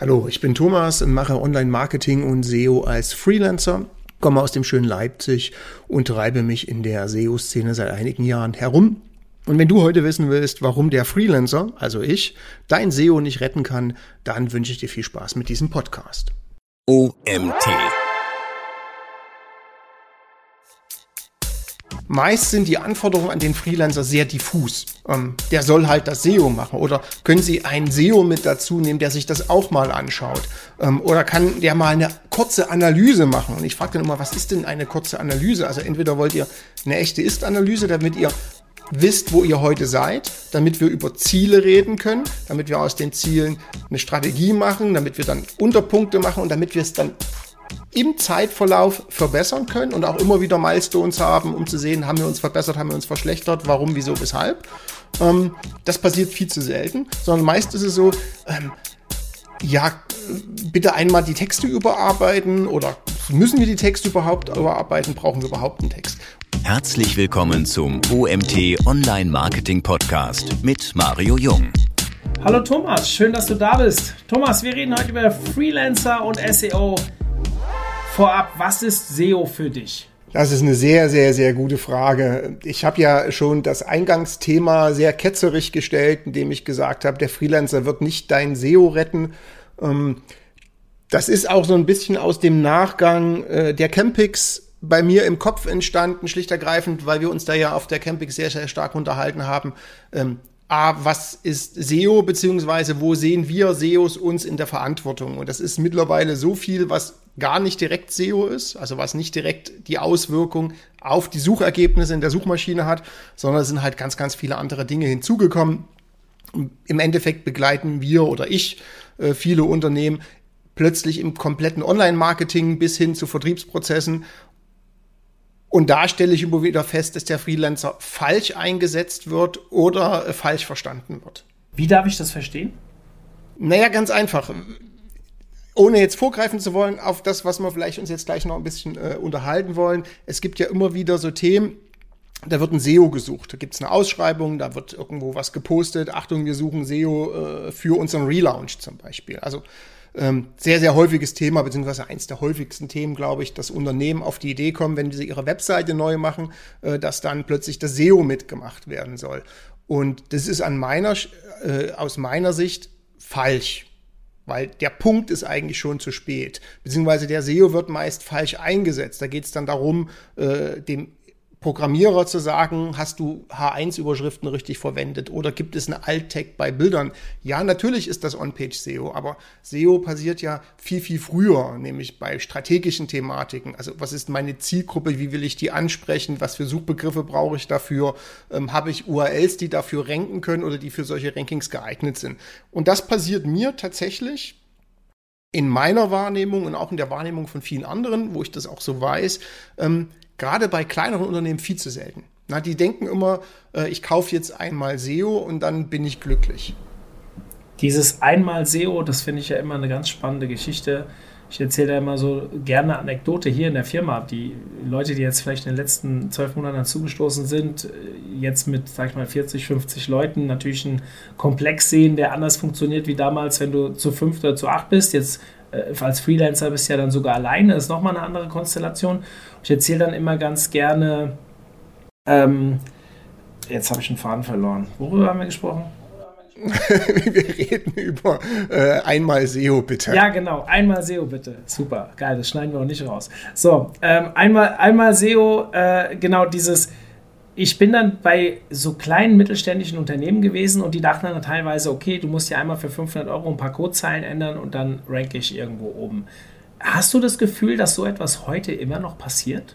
Hallo, ich bin Thomas mache Online-Marketing und SEO als Freelancer, komme aus dem schönen Leipzig und treibe mich in der SEO-Szene seit einigen Jahren herum. Und wenn du heute wissen willst, warum der Freelancer, also ich, dein SEO nicht retten kann, dann wünsche ich dir viel Spaß mit diesem Podcast. OMT Meist sind die Anforderungen an den Freelancer sehr diffus. Ähm, der soll halt das SEO machen. Oder können Sie einen SEO mit dazu nehmen, der sich das auch mal anschaut? Ähm, oder kann der mal eine kurze Analyse machen? Und ich frage dann immer, was ist denn eine kurze Analyse? Also entweder wollt ihr eine echte Ist-Analyse, damit ihr wisst, wo ihr heute seid, damit wir über Ziele reden können, damit wir aus den Zielen eine Strategie machen, damit wir dann Unterpunkte machen und damit wir es dann im Zeitverlauf verbessern können und auch immer wieder Milestones haben, um zu sehen, haben wir uns verbessert, haben wir uns verschlechtert, warum, wieso, weshalb. Ähm, das passiert viel zu selten, sondern meist ist es so, ähm, ja, bitte einmal die Texte überarbeiten oder müssen wir die Texte überhaupt überarbeiten, brauchen wir überhaupt einen Text. Herzlich willkommen zum OMT Online Marketing Podcast mit Mario Jung. Hallo Thomas, schön, dass du da bist. Thomas, wir reden heute über Freelancer und SEO vorab, was ist SEO für dich? Das ist eine sehr, sehr, sehr gute Frage. Ich habe ja schon das Eingangsthema sehr ketzerig gestellt, indem ich gesagt habe, der Freelancer wird nicht dein SEO retten. Ähm, das ist auch so ein bisschen aus dem Nachgang äh, der Campix bei mir im Kopf entstanden, schlicht ergreifend, weil wir uns da ja auf der Campix sehr, sehr stark unterhalten haben. Ähm, A, was ist SEO, beziehungsweise wo sehen wir SEOs uns in der Verantwortung? Und das ist mittlerweile so viel, was gar nicht direkt SEO ist, also was nicht direkt die Auswirkung auf die Suchergebnisse in der Suchmaschine hat, sondern es sind halt ganz, ganz viele andere Dinge hinzugekommen. Im Endeffekt begleiten wir oder ich äh, viele Unternehmen plötzlich im kompletten Online-Marketing bis hin zu Vertriebsprozessen und da stelle ich immer wieder fest, dass der Freelancer falsch eingesetzt wird oder äh, falsch verstanden wird. Wie darf ich das verstehen? Naja, ganz einfach. Ohne jetzt vorgreifen zu wollen auf das, was wir vielleicht uns jetzt gleich noch ein bisschen äh, unterhalten wollen. Es gibt ja immer wieder so Themen, da wird ein SEO gesucht. Da gibt es eine Ausschreibung, da wird irgendwo was gepostet. Achtung, wir suchen SEO äh, für unseren Relaunch zum Beispiel. Also ähm, sehr, sehr häufiges Thema, beziehungsweise eins der häufigsten Themen, glaube ich, dass Unternehmen auf die Idee kommen, wenn sie ihre Webseite neu machen, äh, dass dann plötzlich das SEO mitgemacht werden soll. Und das ist an meiner, äh, aus meiner Sicht falsch. Weil der Punkt ist eigentlich schon zu spät. Beziehungsweise der SEO wird meist falsch eingesetzt. Da geht es dann darum, äh, dem Programmierer zu sagen, hast du H1-Überschriften richtig verwendet oder gibt es eine Alt-Tag bei Bildern? Ja, natürlich ist das On-Page-SEO, aber SEO passiert ja viel, viel früher, nämlich bei strategischen Thematiken. Also was ist meine Zielgruppe, wie will ich die ansprechen, was für Suchbegriffe brauche ich dafür, ähm, habe ich URLs, die dafür ranken können oder die für solche Rankings geeignet sind. Und das passiert mir tatsächlich in meiner Wahrnehmung und auch in der Wahrnehmung von vielen anderen, wo ich das auch so weiß, ähm, gerade bei kleineren Unternehmen viel zu selten. Na, die denken immer, äh, ich kaufe jetzt einmal SEO und dann bin ich glücklich. Dieses einmal SEO, das finde ich ja immer eine ganz spannende Geschichte. Ich erzähle da immer so gerne Anekdote hier in der Firma. Die Leute, die jetzt vielleicht in den letzten zwölf Monaten zugestoßen sind, äh, jetzt mit, sag ich mal, 40, 50 Leuten natürlich einen Komplex sehen, der anders funktioniert wie damals, wenn du zu fünf oder zu acht bist. Jetzt als Freelancer bist du ja dann sogar alleine, das ist nochmal eine andere Konstellation. Ich erzähle dann immer ganz gerne, ähm, jetzt habe ich einen Faden verloren. Worüber haben wir gesprochen? wir reden über äh, einmal SEO bitte. Ja, genau, einmal SEO bitte. Super, geil, das schneiden wir auch nicht raus. So, ähm, einmal, einmal SEO, äh, genau dieses ich bin dann bei so kleinen mittelständischen Unternehmen gewesen und die dachten dann teilweise, okay, du musst ja einmal für 500 Euro ein paar Codezeilen ändern und dann ranke ich irgendwo oben. Hast du das Gefühl, dass so etwas heute immer noch passiert?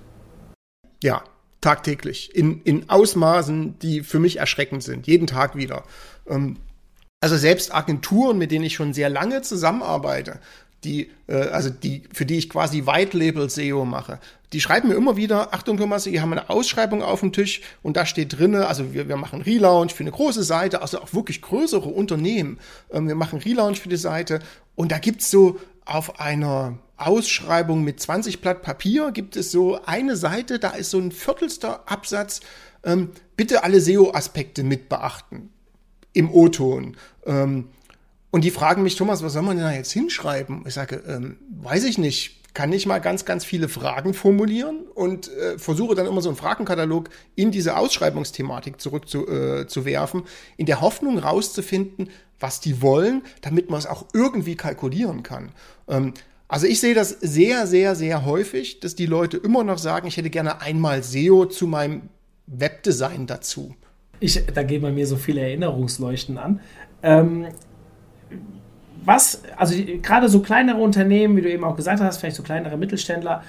Ja, tagtäglich. In, in Ausmaßen, die für mich erschreckend sind. Jeden Tag wieder. Ähm, also selbst Agenturen, mit denen ich schon sehr lange zusammenarbeite, die, äh, also die, für die ich quasi White Label SEO mache, die schreiben mir immer wieder, Achtung Thomas, wir haben eine Ausschreibung auf dem Tisch und da steht drinne, also wir, wir machen Relaunch für eine große Seite, also auch wirklich größere Unternehmen. Ähm, wir machen Relaunch für die Seite und da gibt's so auf einer Ausschreibung mit 20 Blatt Papier gibt es so eine Seite, da ist so ein viertelster Absatz, ähm, bitte alle SEO-Aspekte mit beachten im O-Ton. Ähm, Und die fragen mich, Thomas, was soll man denn da jetzt hinschreiben? Ich sage, ähm, weiß ich nicht. Kann ich mal ganz, ganz viele Fragen formulieren und äh, versuche dann immer so einen Fragenkatalog in diese Ausschreibungsthematik zurückzuwerfen, äh, in der Hoffnung rauszufinden, was die wollen, damit man es auch irgendwie kalkulieren kann. Ähm, also ich sehe das sehr, sehr, sehr häufig, dass die Leute immer noch sagen, ich hätte gerne einmal SEO zu meinem Webdesign dazu. Ich, da gehen bei mir so viele Erinnerungsleuchten an. Ähm, was, also gerade so kleinere Unternehmen, wie du eben auch gesagt hast, vielleicht so kleinere Mittelständler,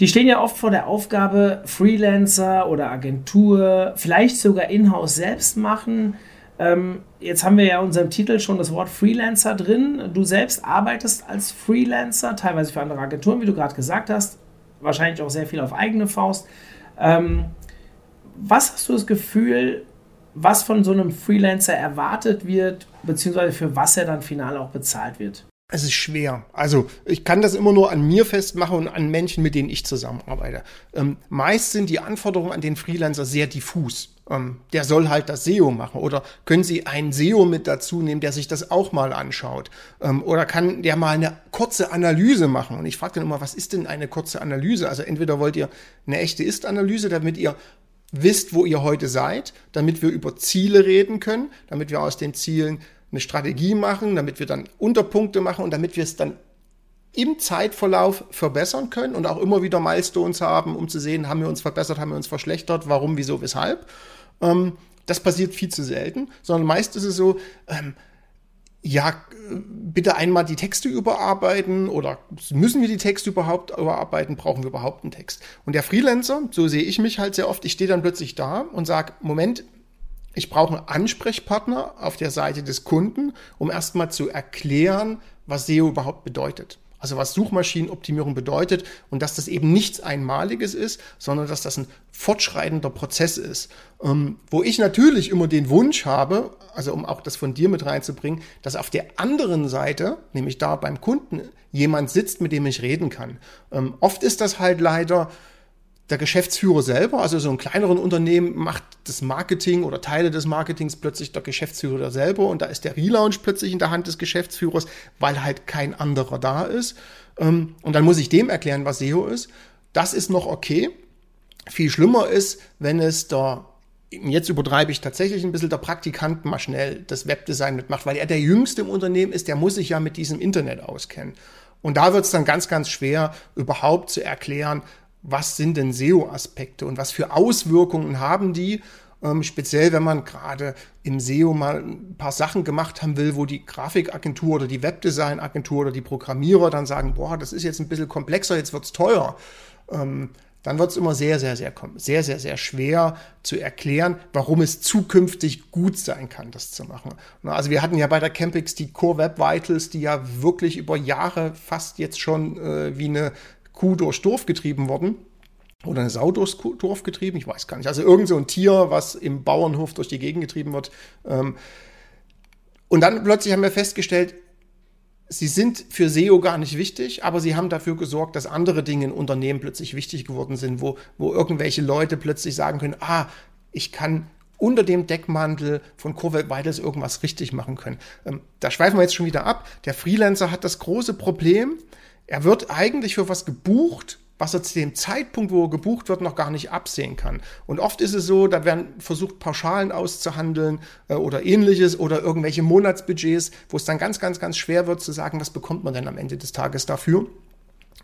die stehen ja oft vor der Aufgabe, Freelancer oder Agentur, vielleicht sogar Inhouse selbst machen. Ähm, jetzt haben wir ja in unserem Titel schon das Wort Freelancer drin. Du selbst arbeitest als Freelancer, teilweise für andere Agenturen, wie du gerade gesagt hast, wahrscheinlich auch sehr viel auf eigene Faust. Ähm, was hast du das Gefühl, was von so einem Freelancer erwartet wird, beziehungsweise für was er dann final auch bezahlt wird? Es ist schwer. Also ich kann das immer nur an mir festmachen und an Menschen, mit denen ich zusammenarbeite. Ähm, meist sind die Anforderungen an den Freelancer sehr diffus. Ähm, der soll halt das SEO machen. Oder können Sie einen SEO mit dazu nehmen, der sich das auch mal anschaut? Ähm, oder kann der mal eine kurze Analyse machen? Und ich frage dann immer, was ist denn eine kurze Analyse? Also entweder wollt ihr eine echte Ist-Analyse, damit ihr wisst, wo ihr heute seid, damit wir über Ziele reden können, damit wir aus den Zielen eine Strategie machen, damit wir dann Unterpunkte machen und damit wir es dann im Zeitverlauf verbessern können und auch immer wieder Milestones haben, um zu sehen, haben wir uns verbessert, haben wir uns verschlechtert, warum, wieso, weshalb. Ähm, das passiert viel zu selten, sondern meist ist es so, ähm, ja, bitte einmal die Texte überarbeiten oder müssen wir die Texte überhaupt überarbeiten, brauchen wir überhaupt einen Text? Und der Freelancer, so sehe ich mich halt sehr oft, ich stehe dann plötzlich da und sage, Moment, ich brauche einen Ansprechpartner auf der Seite des Kunden, um erstmal zu erklären, was SEO überhaupt bedeutet. Also was Suchmaschinenoptimierung bedeutet und dass das eben nichts Einmaliges ist, sondern dass das ein fortschreitender Prozess ist. Ähm, wo ich natürlich immer den Wunsch habe, also um auch das von dir mit reinzubringen, dass auf der anderen Seite, nämlich da beim Kunden, jemand sitzt, mit dem ich reden kann. Ähm, oft ist das halt leider der Geschäftsführer selber, also so ein kleineren Unternehmen macht das Marketing oder Teile des Marketings plötzlich der Geschäftsführer selber und da ist der Relaunch plötzlich in der Hand des Geschäftsführers, weil halt kein anderer da ist. Ähm, und dann muss ich dem erklären, was SEO ist. Das ist noch okay. Viel schlimmer ist, wenn es der jetzt übertreibe ich tatsächlich ein bisschen, der Praktikant mal schnell das Webdesign mitmacht, weil er der Jüngste im Unternehmen ist, der muss sich ja mit diesem Internet auskennen. Und da wird es dann ganz, ganz schwer, überhaupt zu erklären, was sind denn SEO-Aspekte und was für Auswirkungen haben die, ähm, speziell wenn man gerade im SEO mal ein paar Sachen gemacht haben will, wo die Grafikagentur oder die Webdesign-Agentur oder die Programmierer dann sagen, boah, das ist jetzt ein bisschen komplexer, jetzt wird's teuer. Ähm, dann wird es immer sehr, sehr, sehr, sehr, sehr, sehr schwer zu erklären, warum es zukünftig gut sein kann, das zu machen. Also wir hatten ja bei der Campix die Core Web Vitals, die ja wirklich über Jahre fast jetzt schon äh, wie eine Kuh durchs Dorf getrieben worden. Oder eine Sau durchs Dorf getrieben, ich weiß gar nicht. Also irgend so ein Tier, was im Bauernhof durch die Gegend getrieben wird. Ähm, und dann plötzlich haben wir festgestellt, sie sind für SEO gar nicht wichtig, aber sie haben dafür gesorgt, dass andere Dinge in Unternehmen plötzlich wichtig geworden sind, wo, wo irgendwelche Leute plötzlich sagen können, ah, ich kann unter dem Deckmantel von Core Vitals irgendwas richtig machen können. Ähm, da schweifen wir jetzt schon wieder ab. Der Freelancer hat das große Problem, er wird eigentlich für was gebucht, was er zu dem Zeitpunkt, wo er gebucht wird, noch gar nicht absehen kann. Und oft ist es so, da werden versucht, Pauschalen auszuhandeln äh, oder ähnliches oder irgendwelche Monatsbudgets, wo es dann ganz, ganz, ganz schwer wird zu sagen, was bekommt man denn am Ende des Tages dafür.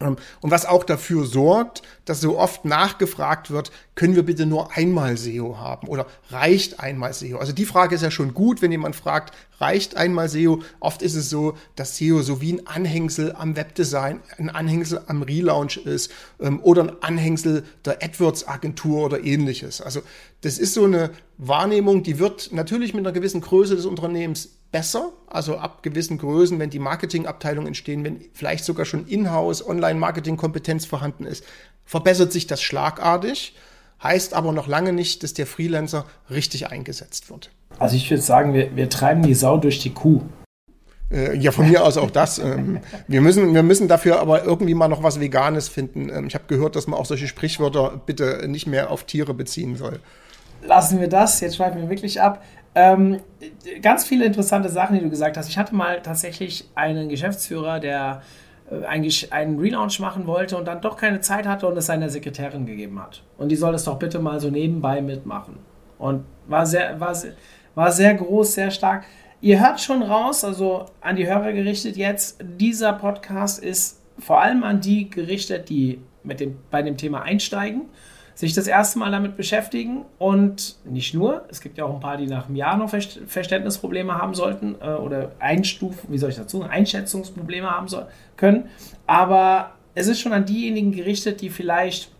Ähm, und was auch dafür sorgt, dass so oft nachgefragt wird, können wir bitte nur einmal SEO haben oder reicht einmal SEO? Also die Frage ist ja schon gut, wenn jemand fragt, reicht einmal SEO? Oft ist es so, dass SEO so wie ein Anhängsel am Webdesign, ein Anhängsel am Relaunch ist ähm, oder ein Anhängsel der AdWords-Agentur oder ähnliches. Also das ist so eine Wahrnehmung, die wird natürlich mit einer gewissen Größe des Unternehmens besser, also ab gewissen Größen, wenn die Marketingabteilungen entstehen, wenn vielleicht sogar schon in-house Online-Marketing-Kompetenz vorhanden ist, verbessert sich das schlagartig, heißt aber noch lange nicht, dass der Freelancer richtig eingesetzt wird. Also ich würde sagen, wir, wir treiben die Sau durch die Kuh. Äh, ja, von mir aus auch das. Ähm, wir, müssen, wir müssen dafür aber irgendwie mal noch was Veganes finden. Ähm, ich habe gehört, dass man auch solche Sprichwörter bitte nicht mehr auf Tiere beziehen soll. Lassen wir das, jetzt schweifen wir wirklich ab. Ähm, ganz viele interessante Sachen, die du gesagt hast. Ich hatte mal tatsächlich einen Geschäftsführer, der äh, eigentlich einen Relaunch machen wollte und dann doch keine Zeit hatte und es seiner Sekretärin gegeben hat. Und die soll es doch bitte mal so nebenbei mitmachen. Und war sehr, war, war sehr groß, sehr stark. Ihr hört schon raus, also an die Hörer gerichtet jetzt, dieser Podcast ist vor allem an die gerichtet, die mit dem, bei dem Thema einsteigen, sich das erste Mal damit beschäftigen. Und nicht nur, es gibt ja auch ein paar, die nach einem Jahr noch Verständnisprobleme haben sollten äh, oder Einstufen, wie soll ich dazu sagen, Einschätzungsprobleme haben soll, können, aber es ist schon an diejenigen gerichtet, die vielleicht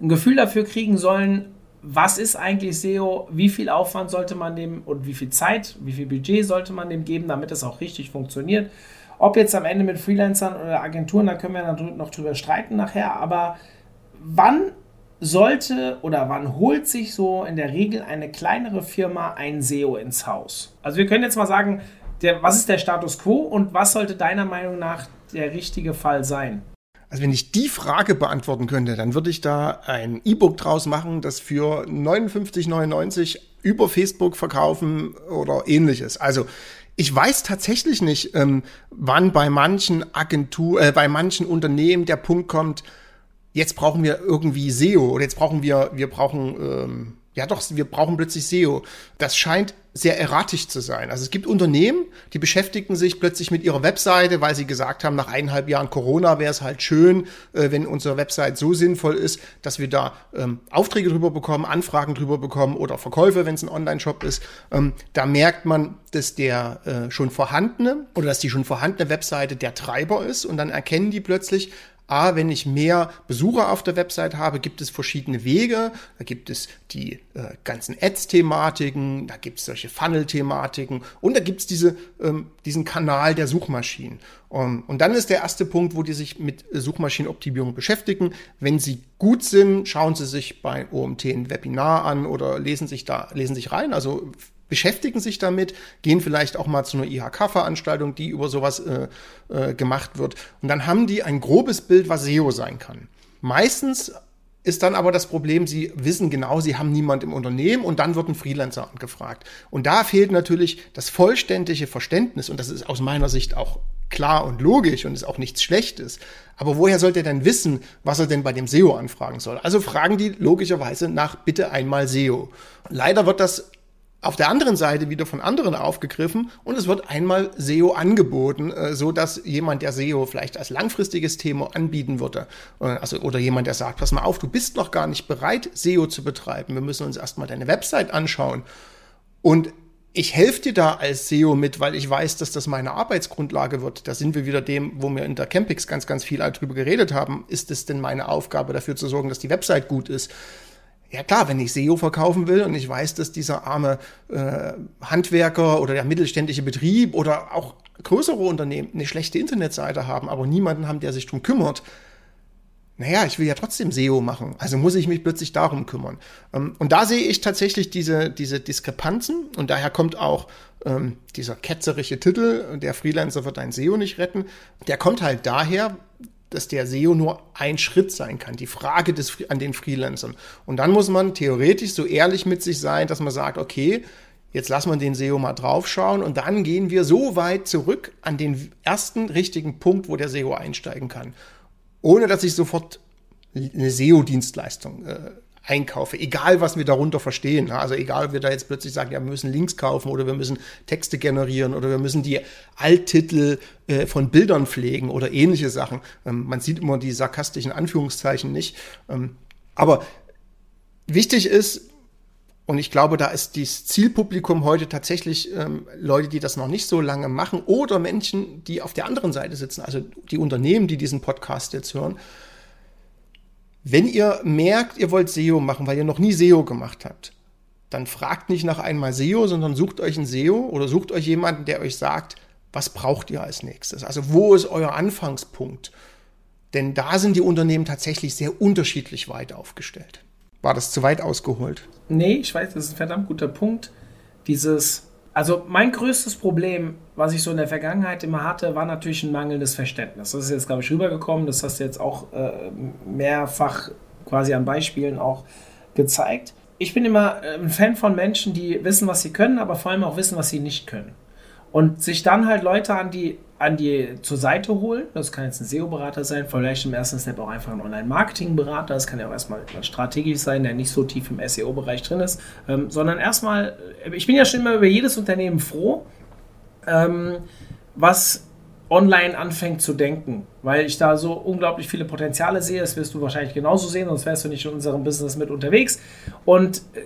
ein Gefühl dafür kriegen sollen, was ist eigentlich SEO, wie viel Aufwand sollte man dem und wie viel Zeit, wie viel Budget sollte man dem geben, damit es auch richtig funktioniert. Ob jetzt am Ende mit Freelancern oder Agenturen, da können wir noch drüber streiten nachher, aber wann sollte oder wann holt sich so in der Regel eine kleinere Firma ein SEO ins Haus? Also wir können jetzt mal sagen, der, was ist der Status quo und was sollte deiner Meinung nach der richtige Fall sein? Also wenn ich die Frage beantworten könnte, dann würde ich da ein E-Book draus machen, das für 59,99 über Facebook verkaufen oder ähnliches. Also ich weiß tatsächlich nicht, ähm, wann bei manchen Agentur, äh, bei manchen Unternehmen der Punkt kommt, jetzt brauchen wir irgendwie SEO oder jetzt brauchen wir, wir brauchen ähm, ja doch, wir brauchen plötzlich SEO. Das scheint sehr erratisch zu sein. Also es gibt Unternehmen, die beschäftigen sich plötzlich mit ihrer Webseite, weil sie gesagt haben, nach eineinhalb Jahren Corona wäre es halt schön, äh, wenn unsere Website so sinnvoll ist, dass wir da ähm, Aufträge drüber bekommen, Anfragen drüber bekommen oder Verkäufe, wenn es ein Online-Shop ist. Ähm, da merkt man, dass der äh, schon vorhandene oder dass die schon vorhandene Webseite der Treiber ist und dann erkennen die plötzlich, A, wenn ich mehr Besucher auf der Website habe, gibt es verschiedene Wege. Da gibt es die äh, ganzen Ads-Thematiken, da gibt es solche Funnel-Thematiken und da gibt es diese, ähm, diesen Kanal der Suchmaschinen. Um, und dann ist der erste Punkt, wo die sich mit Suchmaschinenoptimierung beschäftigen. Wenn sie gut sind, schauen sie sich bei OMT ein Webinar an oder lesen sich da, lesen sich rein. Also beschäftigen sich damit, gehen vielleicht auch mal zu einer IHK-Veranstaltung, die über sowas äh, äh, gemacht wird. Und dann haben die ein grobes Bild, was SEO sein kann. Meistens ist dann aber das Problem, sie wissen genau, sie haben niemand im Unternehmen und dann wird ein Freelancer angefragt. Und da fehlt natürlich das vollständige Verständnis und das ist aus meiner Sicht auch klar und logisch und ist auch nichts Schlechtes. Aber woher sollte er denn wissen, was er denn bei dem SEO anfragen soll? Also fragen die logischerweise nach bitte einmal SEO. Leider wird das auf der anderen Seite wieder von anderen aufgegriffen und es wird einmal SEO angeboten, äh, so dass jemand, der SEO vielleicht als langfristiges Thema anbieten würde, äh, also oder jemand, der sagt, pass mal auf, du bist noch gar nicht bereit, SEO zu betreiben. Wir müssen uns erstmal deine Website anschauen und ich helfe dir da als SEO mit, weil ich weiß, dass das meine Arbeitsgrundlage wird. Da sind wir wieder dem, wo wir in der Campix ganz, ganz viel drüber geredet haben. Ist es denn meine Aufgabe, dafür zu sorgen, dass die Website gut ist? Ja klar, wenn ich SEO verkaufen will und ich weiß, dass dieser arme äh, Handwerker oder der mittelständische Betrieb oder auch größere Unternehmen eine schlechte Internetseite haben, aber niemanden haben, der sich drum kümmert, naja, ich will ja trotzdem SEO machen, also muss ich mich plötzlich darum kümmern. Ähm, und da sehe ich tatsächlich diese, diese Diskrepanzen und daher kommt auch ähm, dieser ketzerische Titel, der Freelancer wird ein SEO nicht retten, der kommt halt daher, dass der SEO nur ein Schritt sein kann, die Frage des, an den Freelancern. Und dann muss man theoretisch so ehrlich mit sich sein, dass man sagt, okay, jetzt lassen wir den SEO mal draufschauen und dann gehen wir so weit zurück an den ersten richtigen Punkt, wo der SEO einsteigen kann, ohne dass ich sofort eine SEO-Dienstleistung äh, einkaufe, egal was wir darunter verstehen. Also egal, ob wir da jetzt plötzlich sagen, ja, wir müssen Links kaufen oder wir müssen Texte generieren oder wir müssen die Alttitel äh, von Bildern pflegen oder ähnliche Sachen. Ähm, man sieht immer die sarkastischen Anführungszeichen nicht. Ähm, aber wichtig ist, und ich glaube, da ist das Zielpublikum heute tatsächlich ähm, Leute, die das noch nicht so lange machen oder Menschen, die auf der anderen Seite sitzen, also die Unternehmen, die diesen Podcast jetzt hören, wenn ihr merkt, ihr wollt SEO machen, weil ihr noch nie SEO gemacht habt, dann fragt nicht nach einmal SEO, sondern sucht euch einen SEO oder sucht euch jemanden, der euch sagt, was braucht ihr als nächstes? Also wo ist euer Anfangspunkt? Denn da sind die Unternehmen tatsächlich sehr unterschiedlich weit aufgestellt. War das zu weit ausgeholt? Nee, ich weiß, das ist ein verdammt guter Punkt. Dieses also mein größtes Problem, was ich so in der Vergangenheit immer hatte, war natürlich ein mangelndes Verständnis. Das ist jetzt, glaube ich, rübergekommen. Das hast du jetzt auch äh, mehrfach quasi an Beispielen auch gezeigt. ich bin immer äh, ein Fan von Menschen, die wissen, was sie können, aber vor allem auch wissen, was sie nicht können. Und sich dann halt Leute an die, an die zur Seite holen. Das kann jetzt ein SEO-Berater sein, vielleicht im ersten Step auch einfach ein Online-Marketing-Berater. Das kann ja auch erstmal strategisch sein, der nicht so tief im SEO-Bereich drin ist. Ähm, sondern erstmal, äh, ich bin ja schon immer über jedes Unternehmen froh, ähm, was online anfängt zu denken, weil ich da so unglaublich viele Potenziale sehe. Das wirst du wahrscheinlich genauso sehen, sonst wärst du nicht in unserem Business mit unterwegs. Und äh,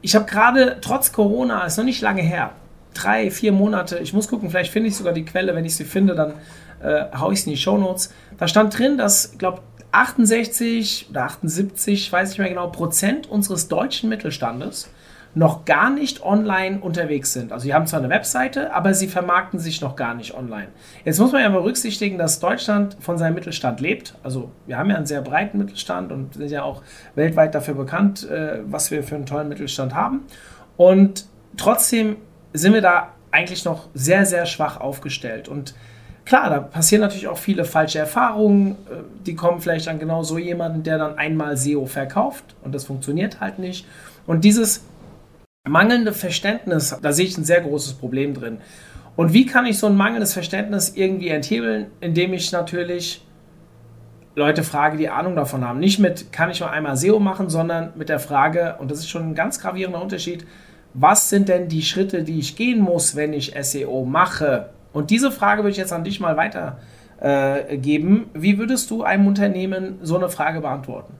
ich habe gerade trotz Corona, ist noch nicht lange her, drei, vier Monate, ich muss gucken, vielleicht finde ich sogar die Quelle, wenn ich sie finde, dann äh, haue ich sie in die Show Notes. Da stand drin, dass, glaube, 68 oder 78, weiß ich nicht mehr genau, Prozent unseres deutschen Mittelstandes noch gar nicht online unterwegs sind. Also sie haben zwar eine Webseite, aber sie vermarkten sich noch gar nicht online. Jetzt muss man ja berücksichtigen, dass Deutschland von seinem Mittelstand lebt. Also wir haben ja einen sehr breiten Mittelstand und sind ja auch weltweit dafür bekannt, äh, was wir für einen tollen Mittelstand haben. Und trotzdem sind wir da eigentlich noch sehr, sehr schwach aufgestellt. Und klar, da passieren natürlich auch viele falsche Erfahrungen. Äh, die kommen vielleicht an genau so jemanden, der dann einmal SEO verkauft und das funktioniert halt nicht. Und dieses mangelnde Verständnis, da sehe ich ein sehr großes Problem drin. Und wie kann ich so ein mangelndes Verständnis irgendwie enthebeln, indem ich natürlich Leute frage, die Ahnung davon haben. Nicht mit, kann ich nur einmal SEO machen, sondern mit der Frage, und das ist schon ein ganz gravierender Unterschied, was sind denn die Schritte, die ich gehen muss, wenn ich SEO mache? Und diese Frage würde ich jetzt an dich mal weitergeben. Äh, Wie würdest du einem Unternehmen so eine Frage beantworten?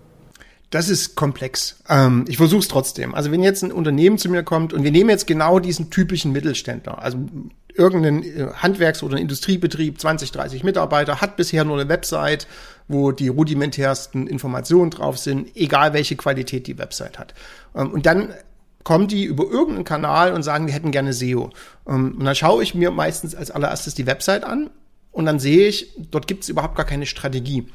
Das ist komplex. Ähm, ich versuche es trotzdem. Also wenn jetzt ein Unternehmen zu mir kommt und wir nehmen jetzt genau diesen typischen Mittelständler, also irgendein äh, Handwerks- oder Industriebetrieb, 20, 30 Mitarbeiter, hat bisher nur eine Website, wo die rudimentärsten Informationen drauf sind, egal welche Qualität die Website hat. Ähm, und dann kommen die über irgendeinen Kanal und sagen, wir hätten gerne SEO. Ähm, und dann schaue ich mir meistens als allererstes die Website an und dann sehe ich, dort gibt es überhaupt gar keine Strategie.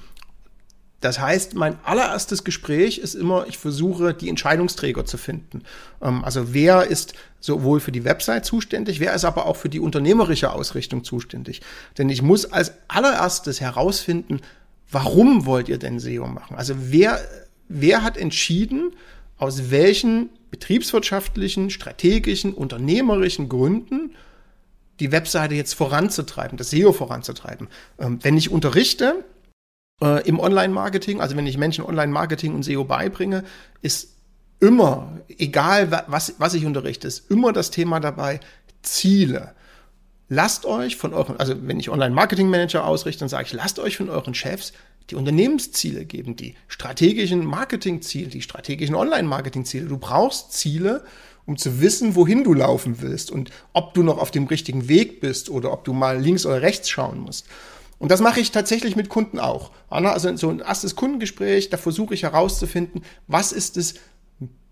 Das heißt, mein allererstes Gespräch ist immer, ich versuche, die Entscheidungsträger zu finden. Ähm, also wer ist sowohl für die Website zuständig, wer ist aber auch für die unternehmerische Ausrichtung zuständig. Denn ich muss als allererstes herausfinden, warum wollt ihr denn SEO machen? Also wer, wer hat entschieden, aus welchen betriebswirtschaftlichen, strategischen, unternehmerischen Gründen die Webseite jetzt voranzutreiben, das SEO voranzutreiben. Ähm, wenn ich unterrichte, äh, im Online-Marketing, also wenn ich Menschen Online-Marketing und SEO beibringe, ist immer, egal was, was ich unterrichte, ist immer das Thema dabei, Ziele. Lasst euch von euren, also wenn ich Online-Marketing-Manager ausrichte, dann sage ich, lasst euch von euren Chefs die Unternehmensziele geben, die strategischen Marketingziele, die strategischen Online-Marketing-Ziele. Du brauchst Ziele, um zu wissen, wohin du laufen willst und ob du noch auf dem richtigen Weg bist oder ob du mal links oder rechts schauen musst. Und das mache ich tatsächlich mit Kunden auch. Also so ein erstes Kundengespräch, da versuche ich herauszufinden, was ist es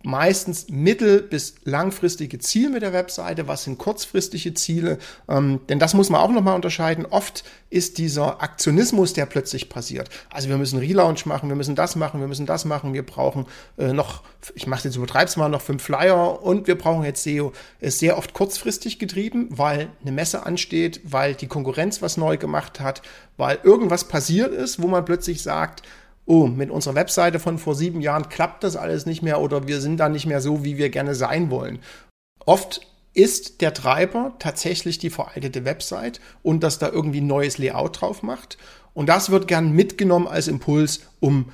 meistens mittel- bis langfristige Ziel mit der Webseite, was sind kurzfristige Ziele, ähm, denn das muss man auch nochmal unterscheiden. Oft ist dieser Aktionismus, der plötzlich passiert. Also wir müssen Relaunch machen, wir müssen das machen, wir müssen das machen, wir brauchen äh, noch, ich mache jetzt übertreib's mal, noch fünf Flyer und wir brauchen jetzt SEO. Ist sehr oft kurzfristig getrieben, weil eine Messe ansteht, weil die Konkurrenz was neu gemacht hat, weil irgendwas passiert ist, wo man plötzlich sagt, oh, mit unserer Webseite von vor sieben Jahren klappt das alles nicht mehr oder wir sind da nicht mehr so, wie wir gerne sein wollen. Oft ist der Treiber tatsächlich die veraltete Website und dass da irgendwie ein neues Layout drauf macht. Und das wird gern mitgenommen als Impuls, um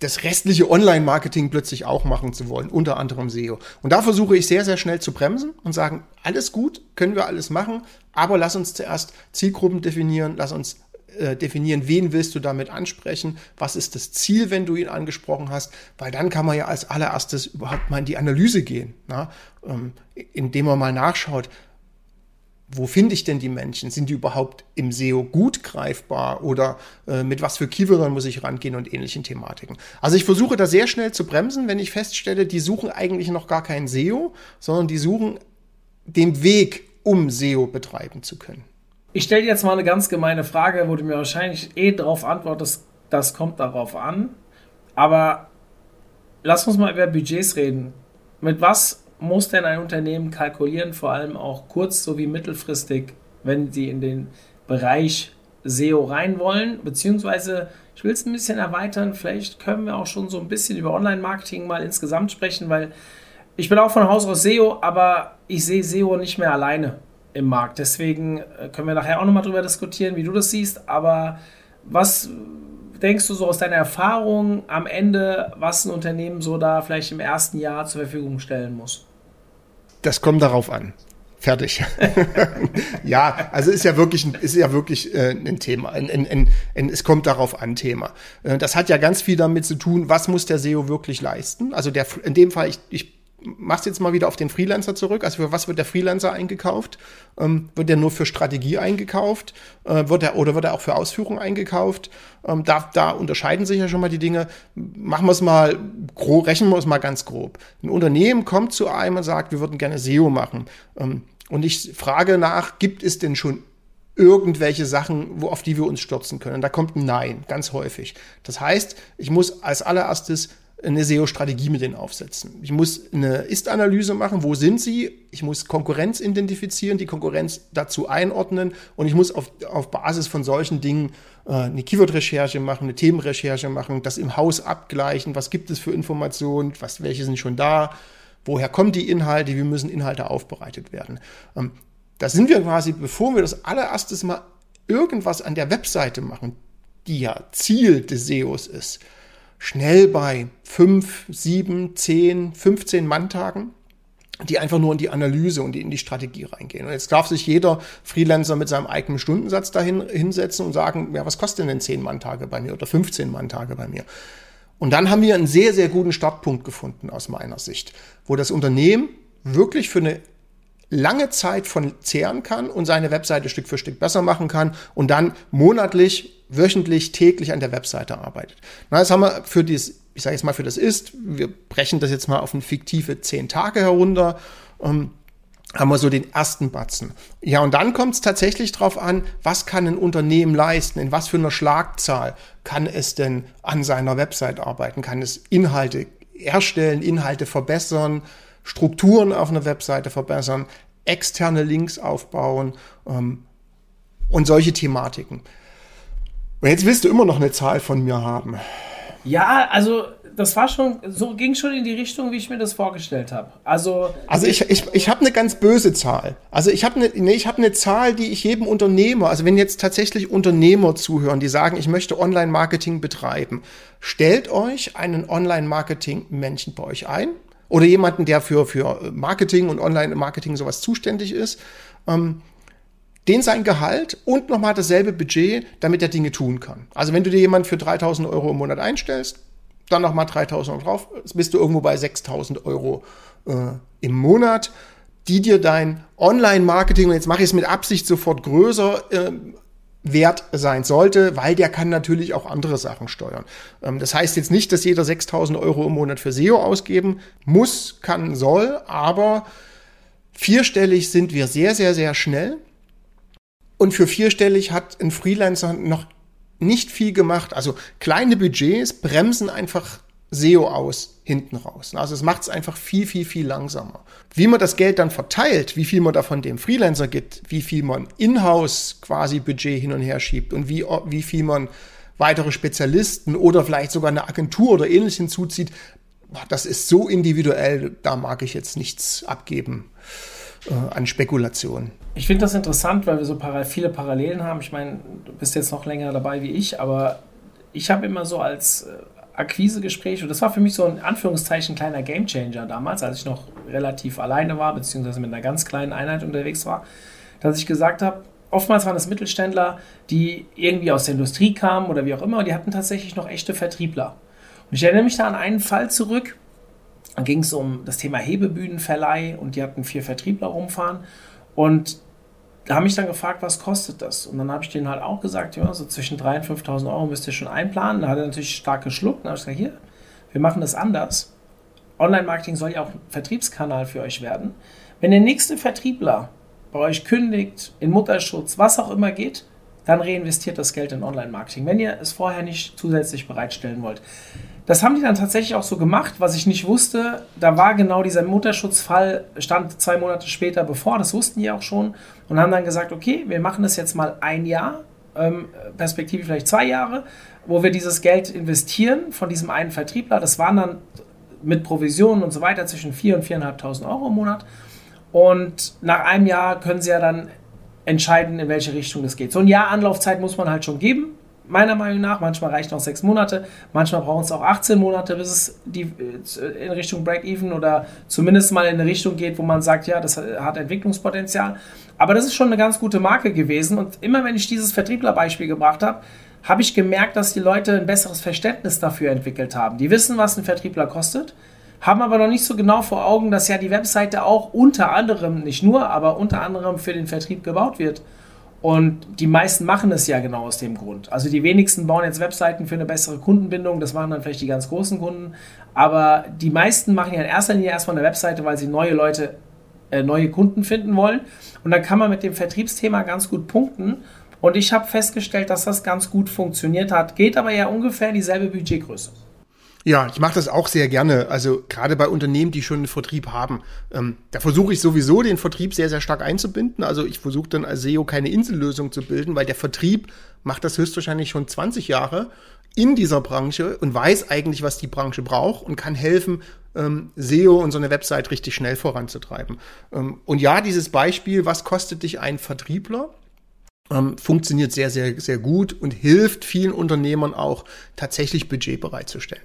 das restliche Online-Marketing plötzlich auch machen zu wollen, unter anderem SEO. Und da versuche ich sehr, sehr schnell zu bremsen und sagen, alles gut, können wir alles machen, aber lass uns zuerst Zielgruppen definieren, lass uns äh, definieren, wen willst du damit ansprechen, was ist das Ziel, wenn du ihn angesprochen hast, weil dann kann man ja als allererstes überhaupt mal in die Analyse gehen, na? Ähm, indem man mal nachschaut, wo finde ich denn die Menschen? Sind die überhaupt im SEO gut greifbar oder äh, mit was für Keywordern muss ich rangehen und ähnlichen Thematiken? Also ich versuche da sehr schnell zu bremsen, wenn ich feststelle, die suchen eigentlich noch gar kein SEO, sondern die suchen den Weg, um SEO betreiben zu können. Ich stelle jetzt mal eine ganz gemeine Frage, wo du mir wahrscheinlich eh darauf antwortest, das kommt darauf an. Aber lass uns mal über Budgets reden. Mit was muss denn ein Unternehmen kalkulieren, vor allem auch kurz- sowie mittelfristig, wenn sie in den Bereich SEO rein wollen, beziehungsweise ich will es ein bisschen erweitern. Vielleicht können wir auch schon so ein bisschen über Online-Marketing mal insgesamt sprechen, weil ich bin auch von Haus aus SEO, aber ich sehe SEO nicht mehr alleine im Markt. Deswegen äh, können wir nachher auch nochmal drüber diskutieren, wie du das siehst. Aber was denkst du so aus deiner Erfahrung am Ende, was ein Unternehmen so da vielleicht im ersten Jahr zur Verfügung stellen muss? Das kommt darauf an. Fertig. ja, also ist ja wirklich, ist ja wirklich äh, ein Thema. Ein, ein, ein, ein, es kommt darauf an, Thema. Äh, das hat ja ganz viel damit zu tun, was muss der SEO wirklich leisten. Also der, in dem Fall, ich, ich mach's jetzt mal wieder auf den Freelancer zurück. Also für was wird der Freelancer eingekauft? Ähm, wird der nur für Strategie eingekauft? Äh, wird er oder wird er auch für Ausführung eingekauft? Ähm, da, da unterscheiden sich ja schon mal die Dinge. Machen wir es mal grob, rechnen wir es mal ganz grob. Ein Unternehmen kommt zu einem und sagt, wir würden gerne SEO machen. Ähm, und ich frage nach, gibt es denn schon irgendwelche Sachen, wo, auf die wir uns stürzen können? Da kommt ein Nein, ganz häufig. Das heißt, ich muss als allererstes eine SEO-Strategie mit denen aufsetzen. Ich muss eine Ist-Analyse machen, wo sind sie? Ich muss Konkurrenz identifizieren, die Konkurrenz dazu einordnen und ich muss auf, auf Basis von solchen Dingen äh, eine Keyword-Recherche machen, eine Themenrecherche machen, das im Haus abgleichen, was gibt es für Informationen, was, welche sind schon da, woher kommen die Inhalte, wie müssen Inhalte aufbereitet werden. Ähm, da sind wir quasi, bevor wir das allererstes Mal irgendwas an der Webseite machen, die ja Ziel des SEOs ist, schnell bei fünf, sieben, zehn, 15 Manntagen, die einfach nur in die Analyse und in die Strategie reingehen. Und jetzt darf sich jeder Freelancer mit seinem eigenen Stundensatz dahin hinsetzen und sagen, ja, was kostet denn 10 Manntage bei mir oder 15 Manntage bei mir? Und dann haben wir einen sehr, sehr guten Startpunkt gefunden aus meiner Sicht, wo das Unternehmen wirklich für eine lange Zeit von zehren kann und seine Webseite Stück für Stück besser machen kann und dann monatlich wöchentlich, täglich an der Webseite arbeitet. Na, das haben wir für dieses, ich sage jetzt mal für das Ist, wir brechen das jetzt mal auf eine fiktive zehn Tage herunter, ähm, haben wir so den ersten Batzen. Ja, und dann kommt es tatsächlich drauf an, was kann ein Unternehmen leisten, in was für einer Schlagzahl kann es denn an seiner Website arbeiten, kann es Inhalte erstellen, Inhalte verbessern, Strukturen auf einer Webseite verbessern, externe Links aufbauen ähm, und solche Thematiken. Und jetzt willst du immer noch eine Zahl von mir haben. Ja, also das war schon, so ging schon in die Richtung, wie ich mir das vorgestellt habe. Also, also ich, ich, ich habe eine ganz böse Zahl. Also ich habe eine, nee, ich habe eine Zahl, die ich jedem Unternehmer, also wenn jetzt tatsächlich Unternehmer zuhören, die sagen, ich möchte Online-Marketing betreiben, stellt euch einen Online-Marketing-Menschen bei euch ein oder jemanden, der für, für Marketing und Online-Marketing sowas zuständig ist. Ähm, den sein Gehalt und nochmal dasselbe Budget, damit er Dinge tun kann. Also wenn du dir jemanden für 3000 Euro im Monat einstellst, dann nochmal 3000 Euro drauf, bist du irgendwo bei 6000 Euro äh, im Monat, die dir dein Online-Marketing, und jetzt mache ich es mit Absicht sofort größer, äh, wert sein sollte, weil der kann natürlich auch andere Sachen steuern. Ähm, das heißt jetzt nicht, dass jeder 6000 Euro im Monat für SEO ausgeben muss, kann, soll, aber vierstellig sind wir sehr, sehr, sehr schnell. Und für vierstellig hat ein Freelancer noch nicht viel gemacht. Also kleine Budgets bremsen einfach SEO aus hinten raus. Also es macht es einfach viel, viel, viel langsamer. Wie man das Geld dann verteilt, wie viel man davon dem Freelancer gibt, wie viel man in-house quasi Budget hin und her schiebt und wie, wie viel man weitere Spezialisten oder vielleicht sogar eine Agentur oder ähnliches hinzuzieht, das ist so individuell, da mag ich jetzt nichts abgeben äh, an Spekulation. Ich finde das interessant, weil wir so viele Parallelen haben. Ich meine, du bist jetzt noch länger dabei wie ich, aber ich habe immer so als äh, Akquisegespräch, und das war für mich so ein Anführungszeichen kleiner Gamechanger damals, als ich noch relativ alleine war, beziehungsweise mit einer ganz kleinen Einheit unterwegs war, dass ich gesagt habe, oftmals waren es Mittelständler, die irgendwie aus der Industrie kamen oder wie auch immer, und die hatten tatsächlich noch echte Vertriebler. Und ich erinnere mich da an einen Fall zurück, dann ging es um das Thema Hebebühnenverleih und die hatten vier Vertriebler rumfahren. Und da habe ich dann gefragt, was kostet das? Und dann habe ich denen halt auch gesagt, ja, so zwischen 3.000 und 5.000 Euro müsst ihr schon einplanen. Da hat er natürlich stark geschluckt. Dann habe ich gesagt, hier, wir machen das anders. Online-Marketing soll ja auch ein Vertriebskanal für euch werden. Wenn der nächste Vertriebler bei euch kündigt, in Mutterschutz, was auch immer geht, dann reinvestiert das Geld in Online-Marketing, wenn ihr es vorher nicht zusätzlich bereitstellen wollt. Das haben die dann tatsächlich auch so gemacht, was ich nicht wusste. Da war genau dieser Mutterschutzfall, stand zwei Monate später bevor, das wussten die auch schon und haben dann gesagt, okay, wir machen das jetzt mal ein Jahr ähm, Perspektive vielleicht zwei Jahre, wo wir dieses Geld investieren von diesem einen Vertriebler. Das waren dann mit Provisionen und so weiter zwischen 4.000 und 4.500 Euro im Monat. Und nach einem Jahr können Sie ja dann entscheiden, in welche Richtung es geht. So ein Jahr Anlaufzeit muss man halt schon geben, meiner Meinung nach. Manchmal reichen auch sechs Monate, manchmal brauchen es auch 18 Monate, bis es die, äh, in Richtung Break-Even oder zumindest mal in eine Richtung geht, wo man sagt, ja, das hat Entwicklungspotenzial. Aber das ist schon eine ganz gute Marke gewesen. Und immer wenn ich dieses Vertrieblerbeispiel gebracht habe, habe ich gemerkt, dass die Leute ein besseres Verständnis dafür entwickelt haben. Die wissen, was ein Vertriebler kostet haben aber noch nicht so genau vor Augen, dass ja die Webseite auch unter anderem, nicht nur, aber unter anderem für den Vertrieb gebaut wird. Und die meisten machen es ja genau aus dem Grund. Also die wenigsten bauen jetzt Webseiten für eine bessere Kundenbindung, das machen dann vielleicht die ganz großen Kunden. Aber die meisten machen ja in erster Linie erstmal eine Webseite, weil sie neue Leute, neue Kunden finden wollen. Und dann kann man mit dem Vertriebsthema ganz gut punkten. Und ich habe festgestellt, dass das ganz gut funktioniert hat. Geht aber ja ungefähr in dieselbe Budgetgröße. Ja, ich mache das auch sehr gerne. Also gerade bei Unternehmen, die schon einen Vertrieb haben. Ähm, da versuche ich sowieso den Vertrieb sehr, sehr stark einzubinden. Also ich versuche dann als SEO keine Insellösung zu bilden, weil der Vertrieb macht das höchstwahrscheinlich schon 20 Jahre in dieser Branche und weiß eigentlich, was die Branche braucht und kann helfen, ähm, SEO und so eine Website richtig schnell voranzutreiben. Ähm, und ja, dieses Beispiel, was kostet dich ein Vertriebler? Ähm, funktioniert sehr, sehr, sehr gut und hilft vielen Unternehmern auch tatsächlich Budget bereitzustellen.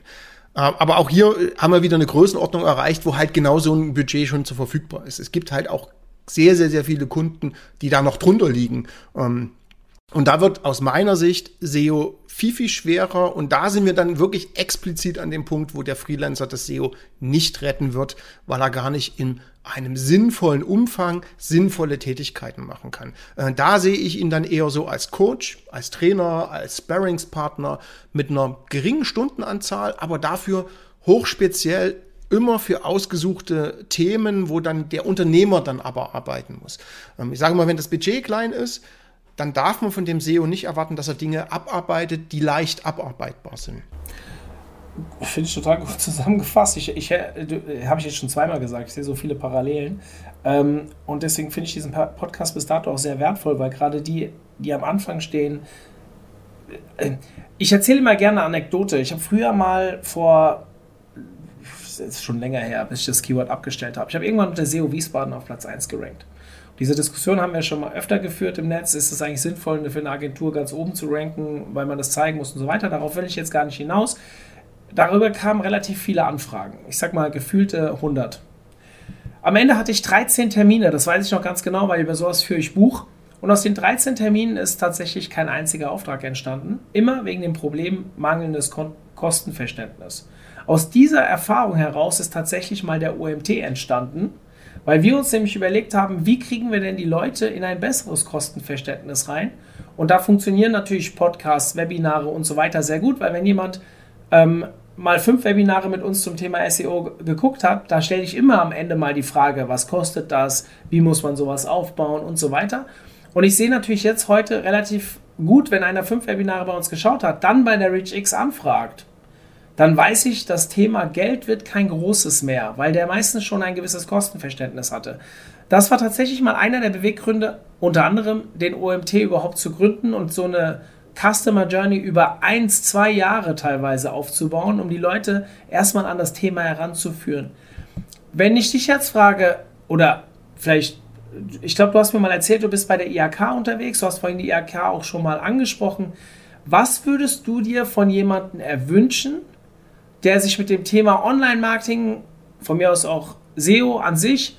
Ähm, aber auch hier äh, haben wir wieder eine Größenordnung erreicht, wo halt genau so ein Budget schon zu verfügbar ist. Es gibt halt auch sehr, sehr, sehr viele Kunden, die da noch drunter liegen. Ähm, und da wird aus meiner Sicht SEO viel, viel schwerer. Und da sind wir dann wirklich explizit an dem Punkt, wo der Freelancer das SEO nicht retten wird, weil er gar nicht in einem sinnvollen Umfang sinnvolle Tätigkeiten machen kann. Äh, da sehe ich ihn dann eher so als Coach, als Trainer, als Sparringspartner mit einer geringen Stundenanzahl, aber dafür hochspeziell immer für ausgesuchte Themen, wo dann der Unternehmer dann aber arbeiten muss. Ähm, ich sage mal, wenn das Budget klein ist, dann darf man von dem SEO nicht erwarten, dass er Dinge abarbeitet, die leicht abarbeitbar sind. Finde ich total gut zusammengefasst. Ich, ich äh, habe ich jetzt schon zweimal gesagt, ich sehe so viele Parallelen. Ähm, und deswegen finde ich diesen Podcast bis dato auch sehr wertvoll, weil gerade die, die am Anfang stehen, äh, ich erzähle immer gerne eine Anekdote. Ich habe früher mal vor, das ist schon länger her, bis ich das Keyword abgestellt habe, ich habe irgendwann mit der SEO Wiesbaden auf Platz 1 gerankt. Diese Diskussion haben wir schon mal öfter geführt im Netz. Ist es eigentlich sinnvoll, für eine Agentur ganz oben zu ranken, weil man das zeigen muss und so weiter? Darauf will ich jetzt gar nicht hinaus. Darüber kamen relativ viele Anfragen. Ich sag mal gefühlte 100. Am Ende hatte ich 13 Termine, das weiß ich noch ganz genau, weil über sowas führe ich Buch. Und aus den 13 Terminen ist tatsächlich kein einziger Auftrag entstanden. Immer wegen dem Problem mangelndes Kostenverständnis. Aus dieser Erfahrung heraus ist tatsächlich mal der OMT entstanden, weil wir uns nämlich überlegt haben, wie kriegen wir denn die Leute in ein besseres Kostenverständnis rein? Und da funktionieren natürlich Podcasts, Webinare und so weiter sehr gut, weil wenn jemand ähm, mal fünf Webinare mit uns zum Thema SEO geguckt hat, da stelle ich immer am Ende mal die Frage, was kostet das, wie muss man sowas aufbauen und so weiter. Und ich sehe natürlich jetzt heute relativ gut, wenn einer fünf Webinare bei uns geschaut hat, dann bei der ReachX anfragt, dann weiß ich, das Thema Geld wird kein großes mehr, weil der meistens schon ein gewisses Kostenverständnis hatte. Das war tatsächlich mal einer der Beweggründe, unter anderem den OMT überhaupt zu gründen und so eine Customer Journey über eins, zwei Jahre teilweise aufzubauen, um die Leute erstmal an das Thema heranzuführen. Wenn ich dich jetzt frage, oder vielleicht, ich glaube, du hast mir mal erzählt, du bist bei der IHK unterwegs, du hast vorhin die IHK auch schon mal angesprochen. Was würdest du dir von jemandem erwünschen, der sich mit dem Thema Online-Marketing, von mir aus auch SEO an sich,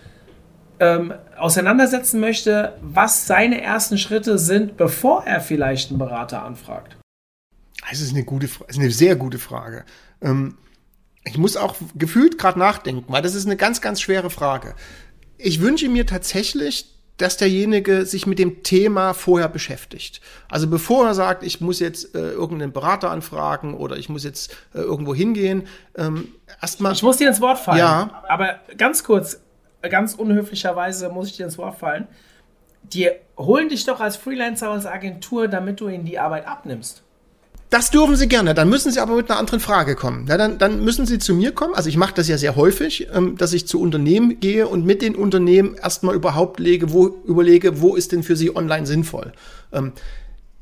ähm, auseinandersetzen möchte, was seine ersten Schritte sind, bevor er vielleicht einen Berater anfragt? Das ist eine gute, ist eine sehr gute Frage. Ähm, ich muss auch gefühlt gerade nachdenken, weil das ist eine ganz, ganz schwere Frage. Ich wünsche mir tatsächlich, dass derjenige sich mit dem Thema vorher beschäftigt. Also bevor er sagt, ich muss jetzt äh, irgendeinen Berater anfragen oder ich muss jetzt äh, irgendwo hingehen, ähm, erstmal. Ich muss dir ins Wort fallen. Ja. Aber ganz kurz, ganz unhöflicherweise muss ich dir ins Wort fallen. Die holen dich doch als Freelancer als Agentur, damit du ihnen die Arbeit abnimmst. Das dürfen Sie gerne. Dann müssen Sie aber mit einer anderen Frage kommen. Na, dann, dann müssen Sie zu mir kommen. Also ich mache das ja sehr häufig, ähm, dass ich zu Unternehmen gehe und mit den Unternehmen erstmal überhaupt lege, wo, überlege, wo ist denn für Sie online sinnvoll. Ähm,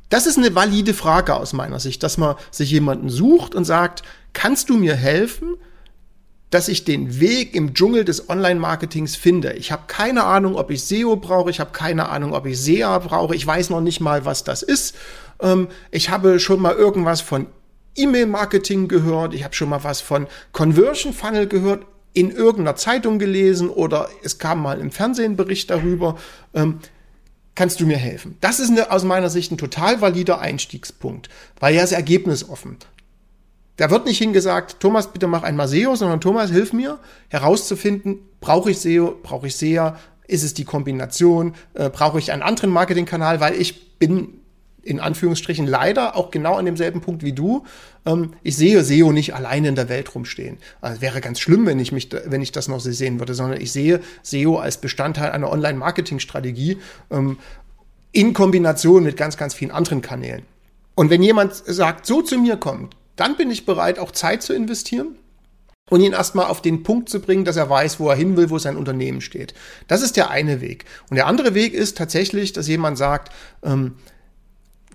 das ist eine valide Frage aus meiner Sicht, dass man sich jemanden sucht und sagt, kannst du mir helfen, dass ich den Weg im Dschungel des Online-Marketings finde. Ich habe keine Ahnung, ob ich SEO brauche, ich habe keine Ahnung, ob ich SEA brauche, ich weiß noch nicht mal, was das ist. Ähm, ich habe schon mal irgendwas von E-Mail-Marketing gehört, ich habe schon mal was von Conversion Funnel gehört, in irgendeiner Zeitung gelesen oder es kam mal im Fernsehen Bericht darüber. Ähm, kannst du mir helfen? Das ist eine, aus meiner Sicht ein total valider Einstiegspunkt, weil er ist ergebnisoffen. Da wird nicht hingesagt, Thomas, bitte mach einmal SEO, sondern Thomas, hilf mir herauszufinden, brauche ich SEO, brauche ich SEA, ist es die Kombination, äh, brauche ich einen anderen Marketingkanal, weil ich bin in Anführungsstrichen leider auch genau an demselben Punkt wie du. Ähm, ich sehe SEO nicht alleine in der Welt rumstehen. Also wäre ganz schlimm, wenn ich mich, wenn ich das noch so sehen würde, sondern ich sehe SEO als Bestandteil einer Online-Marketing-Strategie ähm, in Kombination mit ganz, ganz vielen anderen Kanälen. Und wenn jemand sagt, so zu mir kommt, dann bin ich bereit, auch Zeit zu investieren und ihn erstmal auf den Punkt zu bringen, dass er weiß, wo er hin will, wo sein Unternehmen steht. Das ist der eine Weg. Und der andere Weg ist tatsächlich, dass jemand sagt, ähm,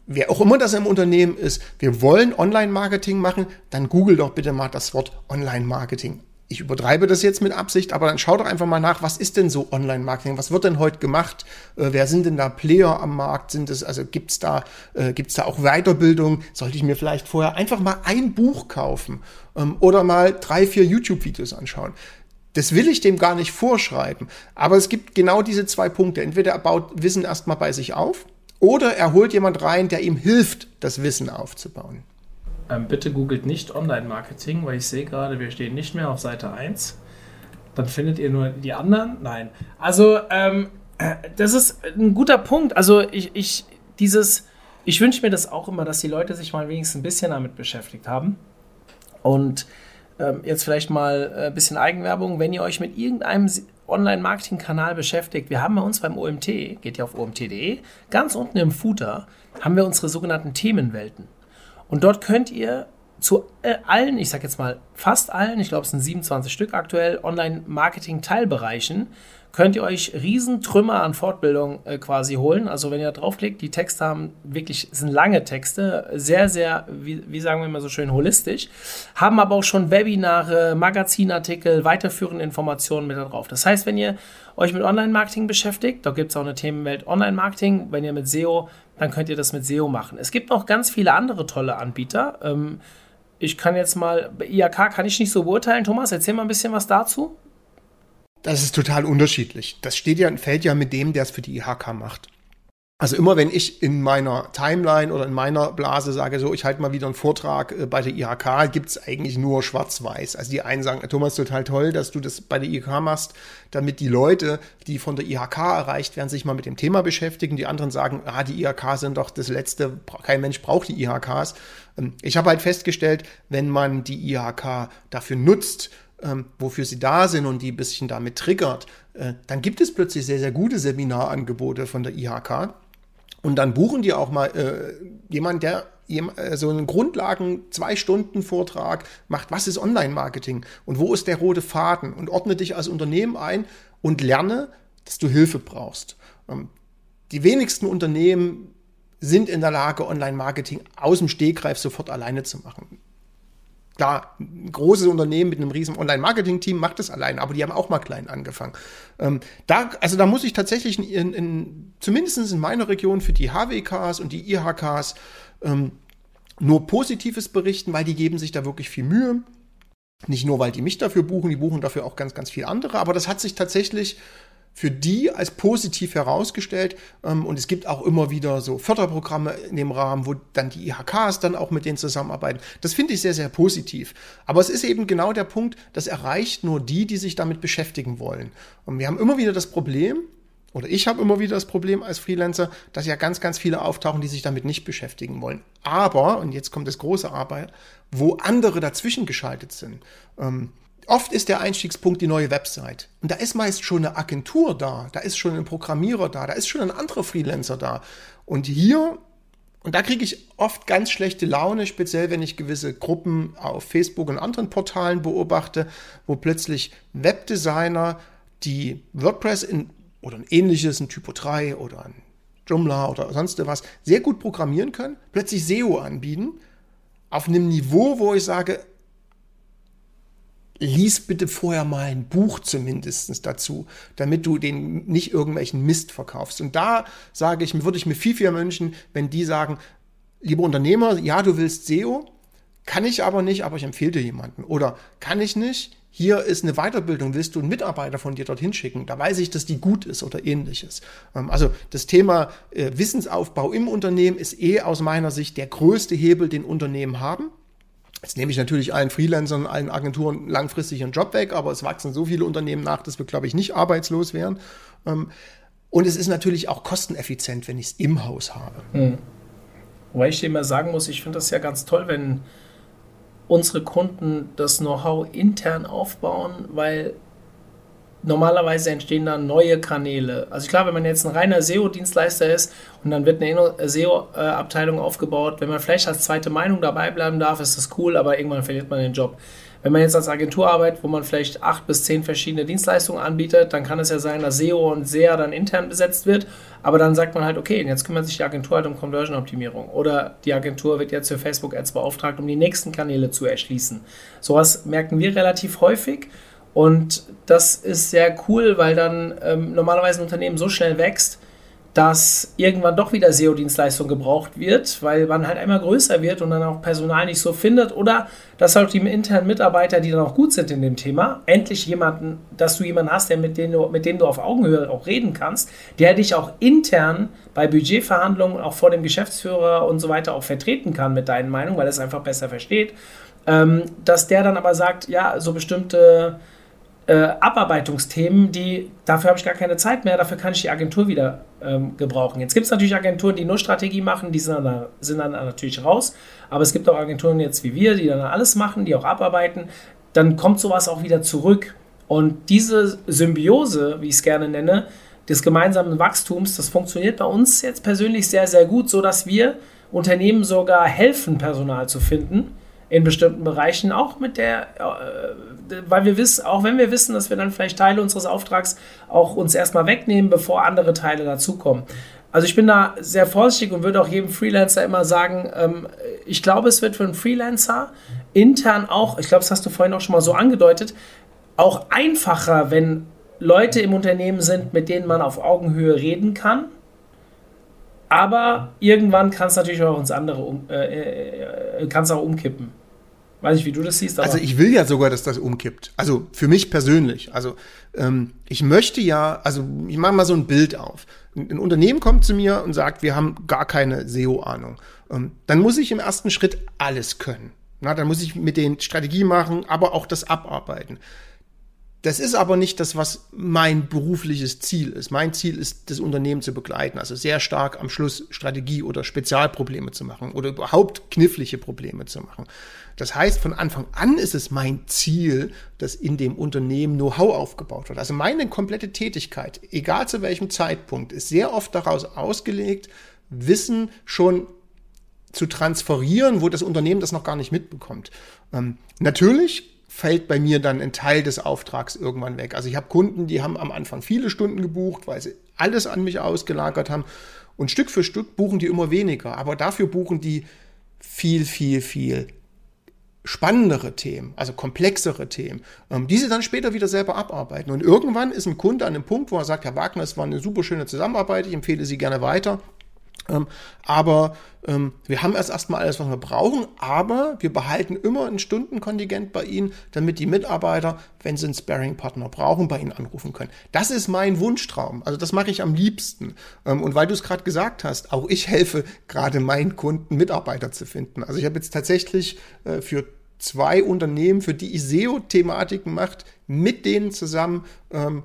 wer auch immer das im Unternehmen ist, wir wollen Online-Marketing machen, dann google doch bitte mal das Wort Online-Marketing ich übertreibe das jetzt mit Absicht, aber dann schau doch einfach mal nach, was ist denn so Online-Marketing? Was wird denn heute gemacht? Äh, wer sind denn da Player am Markt? Sind es, also gibt's da, äh, gibt's da auch Weiterbildung? Sollte ich mir vielleicht vorher einfach mal ein Buch kaufen ähm, oder mal drei, vier YouTube-Videos anschauen? Das will ich dem gar nicht vorschreiben. Aber es gibt genau diese zwei Punkte. Entweder er baut Wissen erstmal bei sich auf oder er holt jemand rein, der ihm hilft, das Wissen aufzubauen. Ähm, bitte googelt nicht Online-Marketing, weil ich sehe gerade, wir stehen nicht mehr auf Seite 1. Dann findet ihr nur die anderen. Nein. Also, ähm, das ist ein guter Punkt. Also, ich, ich dieses, ich wünsche mir das auch immer, dass die Leute sich mal wenigstens ein bisschen damit beschäftigt haben. Und ähm, jetzt vielleicht mal ein äh, bisschen Eigenwerbung. Wenn ihr euch mit irgendeinem Online-Marketing-Kanal beschäftigt, wir haben bei uns beim OMT, geht ja auf omt.de, ganz unten im Footer haben wir unsere sogenannten Themenwelten. Und dort könnt ihr zu äh, allen, ich sage jetzt mal fast allen, ich glaube es sind 27 Stück aktuell, Online-Marketing-Teilbereichen, könnt ihr euch Riesentrümmer an Fortbildung äh, quasi holen. Also wenn ihr draufklickt, die Texte haben wirklich, sind lange Texte, sehr, sehr, wie, wie sagen wir immer so schön, holistisch, haben aber auch schon Webinare, Magazinartikel, weiterführende Informationen mit da drauf. Das heißt, wenn ihr euch mit Online-Marketing beschäftigt, da gibt es auch eine Themenwelt Online-Marketing, wenn ihr mit SEO dann könnt ihr das mit SEO machen. Es gibt noch ganz viele andere tolle Anbieter. Ähm, ich kann jetzt mal, bei IAK kann ich nicht so beurteilen. Thomas, erzähl mal ein bisschen was dazu. Das ist total unterschiedlich. Das steht ja, fällt ja mit dem, der es für die IHK macht. Also immer wenn ich in meiner Timeline oder in meiner Blase sage, so ich halte mal wieder einen Vortrag äh, bei der IHK, gibt's eigentlich nur schwarz-weiß. Also die einen sagen, Thomas, total toll, dass du das bei der IHK machst, damit die Leute, die von der IHK erreicht werden, sich mal mit dem Thema beschäftigen. Die anderen sagen, ah, die IHK sind doch das Letzte, kein Mensch braucht die IHKs. Ähm, ich habe halt festgestellt, wenn man die IHK dafür nutzt, ähm, wofür sie da sind und die ein bisschen damit triggert, äh, dann gibt es plötzlich sehr, sehr gute Seminarangebote von der IHK und dann buchen die auch mal äh, jemand, der äh, so einen Grundlagen zwei Stunden Vortrag macht, was ist Online-Marketing und wo ist der rote Faden und ordne dich als Unternehmen ein und lerne, dass du Hilfe brauchst. Ähm, die wenigsten Unternehmen sind in der Lage, Online-Marketing aus dem Stegreif sofort alleine zu machen. Klar, ein großes Unternehmen mit einem riesen Online-Marketing-Team macht das allein, aber die haben auch mal klein angefangen. Ähm, da, also da muss ich tatsächlich in, in, zumindest in meiner Region für die HWKs und die IHKs ähm, nur Positives berichten, weil die geben sich da wirklich viel Mühe. Nicht nur, weil die mich dafür buchen, die buchen dafür auch ganz, ganz viele andere, aber das hat sich tatsächlich für die als positiv herausgestellt. Ähm, und es gibt auch immer wieder so Förderprogramme in dem Rahmen, wo dann die IHKs dann auch mit denen zusammenarbeiten. Das finde ich sehr, sehr positiv. Aber es ist eben genau der Punkt, das erreicht nur die, die sich damit beschäftigen wollen. Und wir haben immer wieder das Problem, oder ich habe immer wieder das Problem als Freelancer, dass ja ganz, ganz viele auftauchen, die sich damit nicht beschäftigen wollen. Aber, und jetzt kommt das große Arbeit, wo andere dazwischen geschaltet sind. Ähm, Oft ist der Einstiegspunkt die neue Website. Und da ist meist schon eine Agentur da, da ist schon ein Programmierer da, da ist schon ein anderer Freelancer da. Und hier, und da kriege ich oft ganz schlechte Laune, speziell wenn ich gewisse Gruppen auf Facebook und anderen Portalen beobachte, wo plötzlich Webdesigner, die WordPress in, oder ein ähnliches, ein Typo 3 oder ein Joomla oder sonst was, sehr gut programmieren können, plötzlich SEO anbieten, auf einem Niveau, wo ich sage, lies bitte vorher mal ein Buch zumindest dazu, damit du den nicht irgendwelchen Mist verkaufst. Und da sage ich, würde ich mir viel, viel wünschen, wenn die sagen, lieber Unternehmer, ja, du willst SEO, kann ich aber nicht, aber ich empfehle dir jemanden. Oder kann ich nicht, hier ist eine Weiterbildung, willst du einen Mitarbeiter von dir dorthin schicken? Da weiß ich, dass die gut ist oder ähnliches. Ähm, also das Thema äh, Wissensaufbau im Unternehmen ist eh aus meiner Sicht der größte Hebel, den Unternehmen haben. Jetzt nehme ich natürlich allen Freelancern, allen Agenturen langfristig ihren Job weg, aber es wachsen so viele Unternehmen nach, dass wir, glaube ich, nicht arbeitslos wären. Ähm, und es ist natürlich auch kosteneffizient, wenn ich es im Haus habe. Mhm. Wobei ich dir immer sagen muss, ich finde das ja ganz toll, wenn unsere Kunden das Know-how intern aufbauen, weil normalerweise entstehen dann neue Kanäle. Also klar, wenn man jetzt ein reiner SEO-Dienstleister ist und dann wird eine SEO-Abteilung aufgebaut, wenn man vielleicht als zweite Meinung dabei bleiben darf, ist das cool, aber irgendwann verliert man den Job. Wenn man jetzt als Agentur arbeitet, wo man vielleicht acht bis zehn verschiedene Dienstleistungen anbietet, dann kann es ja sein, dass SEO und SEA dann intern besetzt wird. Aber dann sagt man halt, okay, jetzt kümmert sich die Agentur halt um Conversion-Optimierung. Oder die Agentur wird jetzt für Facebook-Ads beauftragt, um die nächsten Kanäle zu erschließen. Sowas merken wir relativ häufig. Und das ist sehr cool, weil dann ähm, normalerweise ein Unternehmen so schnell wächst, dass irgendwann doch wieder SEO-Dienstleistung gebraucht wird, weil man halt einmal größer wird und dann auch Personal nicht so findet oder dass halt die internen Mitarbeiter, die dann auch gut sind in dem Thema, endlich jemanden, dass du jemanden hast, der mit dem du, mit dem du auf Augenhöhe auch reden kannst, der dich auch intern bei Budgetverhandlungen, auch vor dem Geschäftsführer und so weiter auch vertreten kann mit deinen Meinungen, weil er es einfach besser versteht, ähm, dass der dann aber sagt, ja, so bestimmte äh, Abarbeitungsthemen, die dafür habe ich gar keine Zeit mehr, dafür kann ich die Agentur wieder ähm, gebrauchen. Jetzt gibt es natürlich Agenturen, die nur Strategie machen, die sind dann, sind dann natürlich raus, aber es gibt auch Agenturen jetzt wie wir, die dann alles machen, die auch abarbeiten. Dann kommt sowas auch wieder zurück. Und diese Symbiose, wie ich es gerne nenne, des gemeinsamen Wachstums, das funktioniert bei uns jetzt persönlich sehr, sehr gut, sodass wir Unternehmen sogar helfen, Personal zu finden in bestimmten Bereichen, auch mit der, äh, weil wir wissen, auch wenn wir wissen, dass wir dann vielleicht Teile unseres Auftrags auch uns erstmal wegnehmen, bevor andere Teile dazukommen. Also ich bin da sehr vorsichtig und würde auch jedem Freelancer immer sagen, ähm, ich glaube, es wird für einen Freelancer intern auch, ich glaube, das hast du vorhin auch schon mal so angedeutet, auch einfacher, wenn Leute im Unternehmen sind, mit denen man auf Augenhöhe reden kann aber irgendwann kann es natürlich auch ins andere um, äh, äh, kann es auch umkippen. Weiß nicht, wie du das siehst. also ich will ja sogar, dass das umkippt. Also für mich persönlich. Also ähm, ich möchte ja, also ich mache mal so ein Bild auf. Ein, ein Unternehmen kommt zu mir und sagt, wir haben gar keine SEO-Ahnung. Ähm, dann muss ich im ersten Schritt alles können. Na, dann muss ich mit den Strategie machen, aber auch das abarbeiten. Das ist aber nicht das, was mein berufliches Ziel ist. Mein Ziel ist, das Unternehmen zu begleiten, also sehr stark am Schluss Strategie oder Spezialprobleme zu machen oder überhaupt knifflige Probleme zu machen. Das heißt, von Anfang an ist es mein Ziel, dass in dem Unternehmen Know-how aufgebaut wird. Also meine komplette Tätigkeit, egal zu welchem Zeitpunkt, ist sehr oft daraus ausgelegt, Wissen schon zu transferieren, wo das Unternehmen das noch gar nicht mitbekommt. Ähm, natürlich fällt bei mir dann ein Teil des Auftrags irgendwann weg. Also ich habe Kunden, die haben am Anfang viele Stunden gebucht, weil sie alles an mich ausgelagert haben. Und Stück für Stück buchen die immer weniger. Aber dafür buchen die viel, viel, viel spannendere Themen, also komplexere Themen, ähm, die sie dann später wieder selber abarbeiten. Und irgendwann ist ein Kunde an einem Punkt, wo er sagt, Herr Wagner, es war eine super schöne Zusammenarbeit, ich empfehle Sie gerne weiter. Ähm, aber ähm, wir haben erst erstmal alles, was wir brauchen, aber wir behalten immer ein Stundenkontingent bei Ihnen, damit die Mitarbeiter, wenn sie einen Sparing-Partner brauchen, bei Ihnen anrufen können. Das ist mein Wunschtraum. Also das mache ich am liebsten. Ähm, und weil du es gerade gesagt hast, auch ich helfe gerade meinen Kunden, Mitarbeiter zu finden. Also ich habe jetzt tatsächlich äh, für zwei Unternehmen, für die ich SEO-Thematiken macht, mit denen zusammen ähm,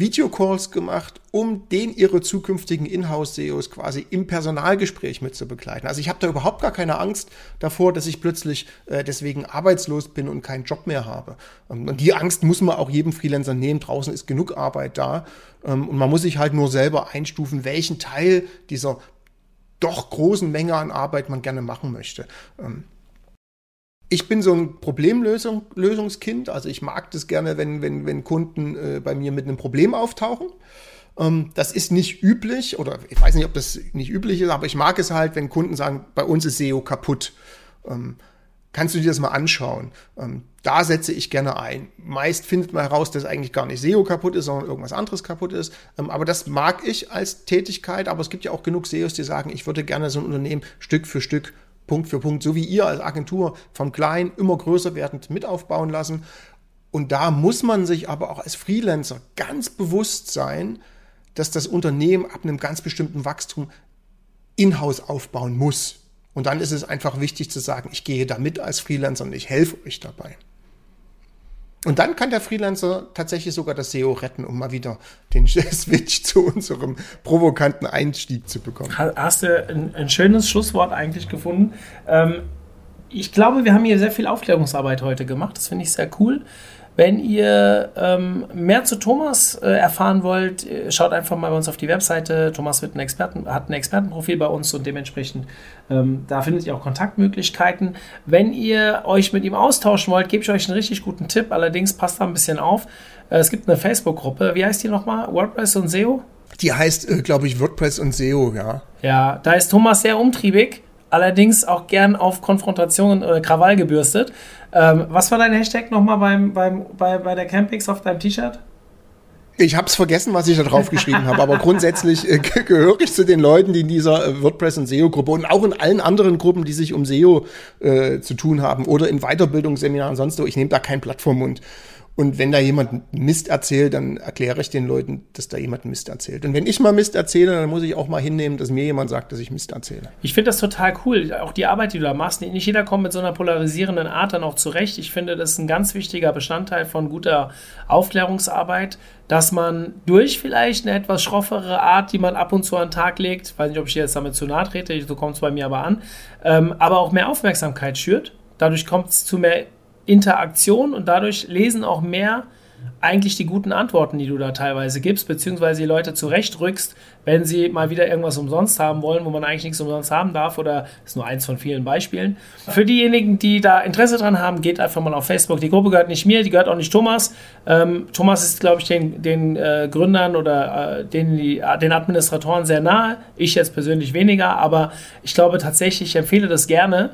Videocalls gemacht, um den ihre zukünftigen Inhouse-SEOs quasi im Personalgespräch mit zu begleiten. Also ich habe da überhaupt gar keine Angst davor, dass ich plötzlich äh, deswegen arbeitslos bin und keinen Job mehr habe. Ähm, und die Angst muss man auch jedem Freelancer nehmen. Draußen ist genug Arbeit da. Ähm, und man muss sich halt nur selber einstufen, welchen Teil dieser doch großen Menge an Arbeit man gerne machen möchte. Ähm, ich bin so ein Problemlösungskind. Also ich mag das gerne, wenn, wenn, wenn Kunden äh, bei mir mit einem Problem auftauchen. Ähm, das ist nicht üblich oder ich weiß nicht, ob das nicht üblich ist, aber ich mag es halt, wenn Kunden sagen, bei uns ist SEO kaputt. Ähm, kannst du dir das mal anschauen? Ähm, da setze ich gerne ein. Meist findet man heraus, dass eigentlich gar nicht SEO kaputt ist, sondern irgendwas anderes kaputt ist. Ähm, aber das mag ich als Tätigkeit. Aber es gibt ja auch genug SEOs, die sagen, ich würde gerne so ein Unternehmen Stück für Stück, Punkt für Punkt, so wie ihr als Agentur vom Kleinen immer größer werdend mit aufbauen lassen. Und da muss man sich aber auch als Freelancer ganz bewusst sein, dass das Unternehmen ab einem ganz bestimmten Wachstum in-house aufbauen muss. Und dann ist es einfach wichtig zu sagen, ich gehe da mit als Freelancer und ich helfe euch dabei. Und dann kann der Freelancer tatsächlich sogar das SEO retten, um mal wieder den Switch zu unserem provokanten Einstieg zu bekommen. Hast du ein, ein schönes Schlusswort eigentlich gefunden? Ähm, ich glaube, wir haben hier sehr viel Aufklärungsarbeit heute gemacht. Das finde ich sehr cool. Wenn ihr ähm, mehr zu Thomas äh, erfahren wollt, äh, schaut einfach mal bei uns auf die Webseite. Thomas wird ein Experten, hat ein Expertenprofil bei uns und dementsprechend ähm, da findet ihr auch Kontaktmöglichkeiten. Wenn ihr euch mit ihm austauschen wollt, gebe ich euch einen richtig guten Tipp. Allerdings passt da ein bisschen auf. Äh, es gibt eine Facebook-Gruppe. Wie heißt die nochmal? WordPress und SEO? Die heißt, äh, glaube ich, WordPress und SEO, ja. Ja, da ist Thomas sehr umtriebig allerdings auch gern auf Konfrontation oder Krawall gebürstet. Ähm, was war dein Hashtag nochmal beim, beim, bei, bei der Campix auf deinem T-Shirt? Ich habe es vergessen, was ich da drauf geschrieben habe, aber grundsätzlich äh, gehöre ich zu den Leuten, die in dieser äh, WordPress- und SEO-Gruppe und auch in allen anderen Gruppen, die sich um SEO äh, zu tun haben oder in Weiterbildungsseminaren sonst so. Ich nehme da kein Blatt vom Mund. Und wenn da jemand Mist erzählt, dann erkläre ich den Leuten, dass da jemand Mist erzählt. Und wenn ich mal Mist erzähle, dann muss ich auch mal hinnehmen, dass mir jemand sagt, dass ich Mist erzähle. Ich finde das total cool. Auch die Arbeit, die du da machst. Nicht jeder kommt mit so einer polarisierenden Art dann auch zurecht. Ich finde, das ist ein ganz wichtiger Bestandteil von guter Aufklärungsarbeit, dass man durch vielleicht eine etwas schroffere Art, die man ab und zu an den Tag legt, weiß nicht, ob ich jetzt damit zu nahe trete, so kommt es bei mir aber an, ähm, aber auch mehr Aufmerksamkeit schürt. Dadurch kommt es zu mehr Interaktion und dadurch lesen auch mehr eigentlich die guten Antworten, die du da teilweise gibst, beziehungsweise die Leute zurechtrückst, wenn sie mal wieder irgendwas umsonst haben wollen, wo man eigentlich nichts umsonst haben darf, oder ist nur eins von vielen Beispielen. Für diejenigen, die da Interesse dran haben, geht einfach mal auf Facebook. Die Gruppe gehört nicht mir, die gehört auch nicht Thomas. Ähm, Thomas ist, glaube ich, den, den äh, Gründern oder äh, den, die, den Administratoren sehr nahe. Ich jetzt persönlich weniger, aber ich glaube tatsächlich, ich empfehle das gerne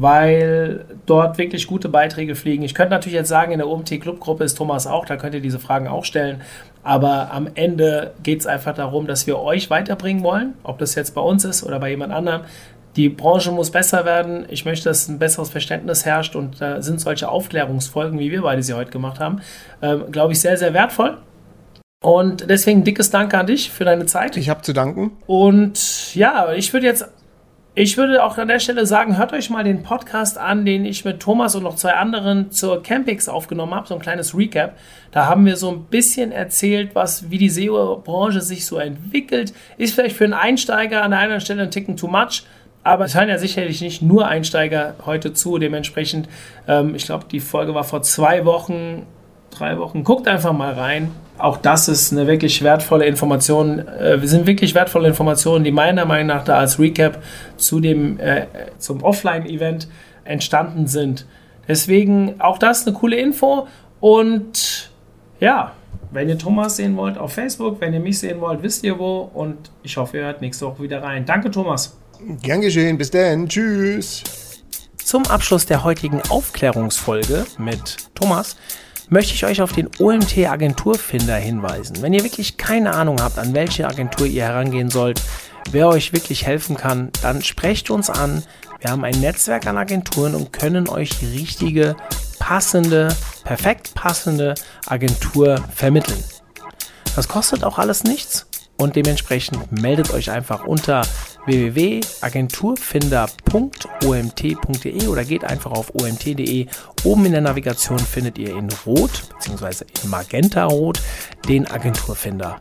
weil dort wirklich gute Beiträge fliegen. Ich könnte natürlich jetzt sagen, in der OMT Clubgruppe ist Thomas auch, da könnt ihr diese Fragen auch stellen. Aber am Ende geht es einfach darum, dass wir euch weiterbringen wollen, ob das jetzt bei uns ist oder bei jemand anderem. Die Branche muss besser werden. Ich möchte, dass ein besseres Verständnis herrscht und da sind solche Aufklärungsfolgen, wie wir beide sie heute gemacht haben, ähm, glaube ich, sehr, sehr wertvoll. Und deswegen dickes Danke an dich für deine Zeit. Ich habe zu danken. Und ja, ich würde jetzt ich würde auch an der Stelle sagen, hört euch mal den Podcast an, den ich mit Thomas und noch zwei anderen zur Campix aufgenommen habe, so ein kleines Recap. Da haben wir so ein bisschen erzählt, was, wie die SEO-Branche sich so entwickelt. Ist vielleicht für einen Einsteiger an der einen Stelle ein Ticken too much, aber es hören ja sicherlich nicht nur Einsteiger heute zu. Dementsprechend, ähm, ich glaube, die Folge war vor zwei Wochen drei Wochen. Guckt einfach mal rein. Auch das ist eine wirklich wertvolle Information. Äh, sind wirklich wertvolle Informationen, die meiner Meinung nach da als Recap zu dem, äh, zum Offline-Event entstanden sind. Deswegen auch das eine coole Info. Und ja, wenn ihr Thomas sehen wollt auf Facebook, wenn ihr mich sehen wollt, wisst ihr wo. Und ich hoffe, ihr hört nächste Woche wieder rein. Danke, Thomas. Gern geschehen. Bis dann. Tschüss. Zum Abschluss der heutigen Aufklärungsfolge mit Thomas möchte ich euch auf den OMT Agenturfinder hinweisen. Wenn ihr wirklich keine Ahnung habt, an welche Agentur ihr herangehen sollt, wer euch wirklich helfen kann, dann sprecht uns an. Wir haben ein Netzwerk an Agenturen und können euch die richtige, passende, perfekt passende Agentur vermitteln. Das kostet auch alles nichts und dementsprechend meldet euch einfach unter www.agenturfinder.omt.de oder geht einfach auf omt.de. Oben in der Navigation findet ihr in Rot bzw. in Magenta Rot den Agenturfinder.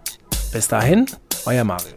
Bis dahin, euer Mario.